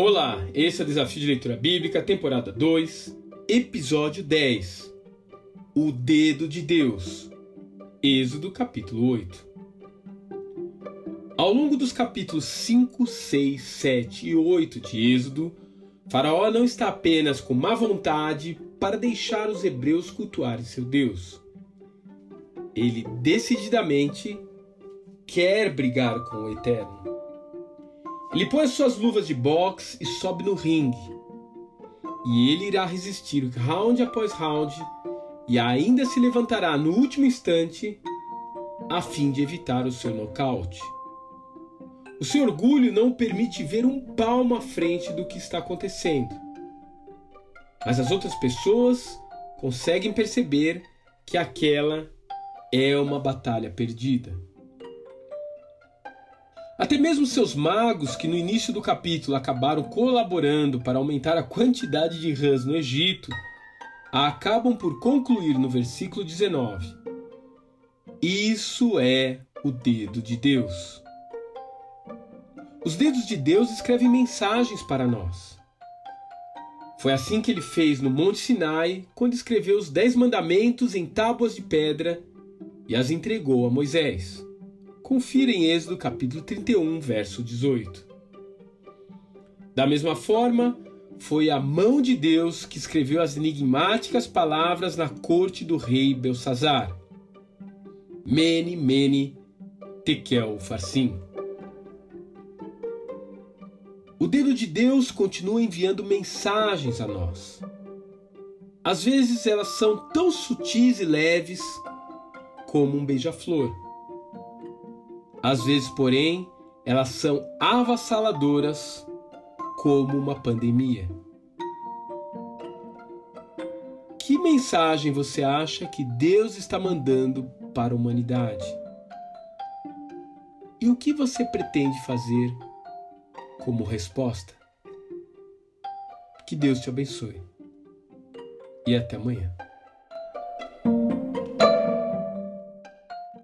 Olá, esse é o Desafio de Leitura Bíblica, temporada 2, episódio 10. O Dedo de Deus. Êxodo capítulo 8. Ao longo dos capítulos 5, 6, 7 e 8 de Êxodo, Faraó não está apenas com má vontade para deixar os hebreus cultuarem seu Deus. Ele decididamente quer brigar com o Eterno. Ele põe as suas luvas de boxe e sobe no ringue. E ele irá resistir round após round e ainda se levantará no último instante a fim de evitar o seu nocaute. O seu orgulho não o permite ver um palmo à frente do que está acontecendo. Mas as outras pessoas conseguem perceber que aquela é uma batalha perdida. Até mesmo seus magos, que no início do capítulo acabaram colaborando para aumentar a quantidade de rãs no Egito, acabam por concluir no versículo 19: Isso é o dedo de Deus. Os dedos de Deus escrevem mensagens para nós. Foi assim que ele fez no Monte Sinai, quando escreveu os Dez Mandamentos em tábuas de pedra e as entregou a Moisés. Confira em Êxodo capítulo 31, verso 18. Da mesma forma, foi a mão de Deus que escreveu as enigmáticas palavras na corte do rei Belsazar. Mene, mene, tekel, farsim. O dedo de Deus continua enviando mensagens a nós. Às vezes elas são tão sutis e leves como um beija-flor. Às vezes, porém, elas são avassaladoras como uma pandemia. Que mensagem você acha que Deus está mandando para a humanidade? E o que você pretende fazer como resposta? Que Deus te abençoe. E até amanhã.